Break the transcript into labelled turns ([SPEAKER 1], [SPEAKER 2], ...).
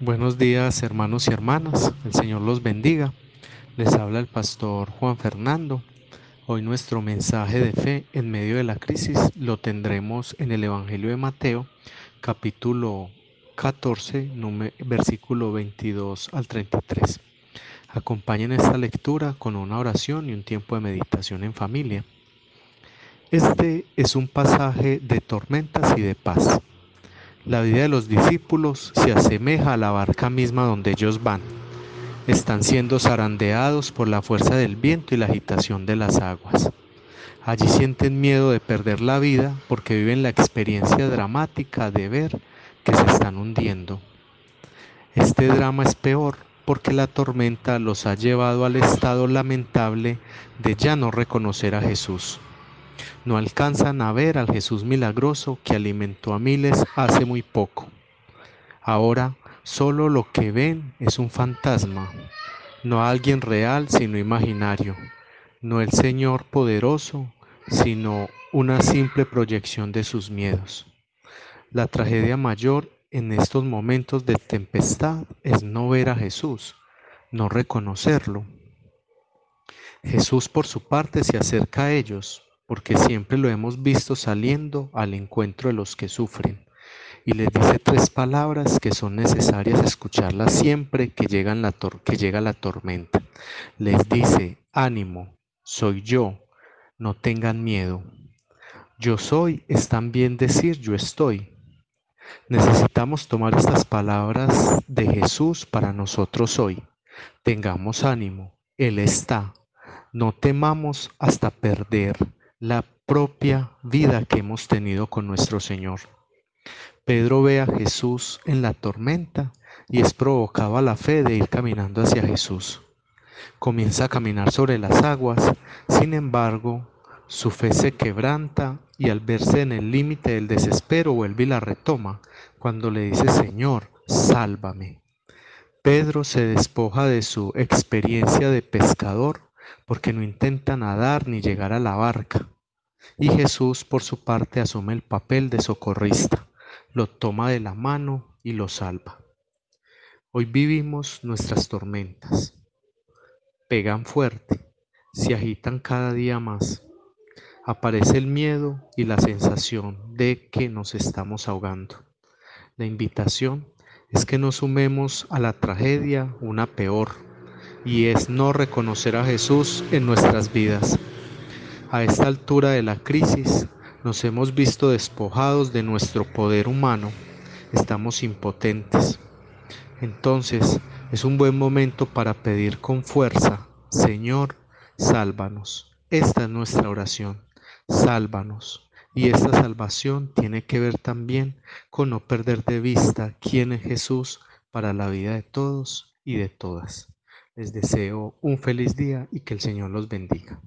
[SPEAKER 1] Buenos días hermanos y hermanas, el Señor los bendiga. Les habla el pastor Juan Fernando. Hoy nuestro mensaje de fe en medio de la crisis lo tendremos en el Evangelio de Mateo, capítulo 14, versículo 22 al 33. Acompañen esta lectura con una oración y un tiempo de meditación en familia. Este es un pasaje de tormentas y de paz. La vida de los discípulos se asemeja a la barca misma donde ellos van. Están siendo zarandeados por la fuerza del viento y la agitación de las aguas. Allí sienten miedo de perder la vida porque viven la experiencia dramática de ver que se están hundiendo. Este drama es peor porque la tormenta los ha llevado al estado lamentable de ya no reconocer a Jesús no alcanzan a ver al Jesús milagroso que alimentó a miles hace muy poco. Ahora solo lo que ven es un fantasma, no alguien real sino imaginario, no el Señor poderoso, sino una simple proyección de sus miedos. La tragedia mayor en estos momentos de tempestad es no ver a Jesús, no reconocerlo. Jesús por su parte se acerca a ellos, porque siempre lo hemos visto saliendo al encuentro de los que sufren. Y les dice tres palabras que son necesarias escucharlas siempre que, la que llega la tormenta. Les dice, ánimo, soy yo, no tengan miedo. Yo soy es también decir yo estoy. Necesitamos tomar estas palabras de Jesús para nosotros hoy. Tengamos ánimo, Él está. No temamos hasta perder la propia vida que hemos tenido con nuestro Señor. Pedro ve a Jesús en la tormenta y es provocado a la fe de ir caminando hacia Jesús. Comienza a caminar sobre las aguas, sin embargo, su fe se quebranta y al verse en el límite del desespero vuelve y la retoma cuando le dice, Señor, sálvame. Pedro se despoja de su experiencia de pescador porque no intenta nadar ni llegar a la barca. Y Jesús, por su parte, asume el papel de socorrista, lo toma de la mano y lo salva. Hoy vivimos nuestras tormentas. Pegan fuerte, se agitan cada día más. Aparece el miedo y la sensación de que nos estamos ahogando. La invitación es que nos sumemos a la tragedia una peor y es no reconocer a Jesús en nuestras vidas. A esta altura de la crisis nos hemos visto despojados de nuestro poder humano, estamos impotentes. Entonces es un buen momento para pedir con fuerza, Señor, sálvanos. Esta es nuestra oración, sálvanos. Y esta salvación tiene que ver también con no perder de vista quién es Jesús para la vida de todos y de todas. Les deseo un feliz día y que el Señor los bendiga.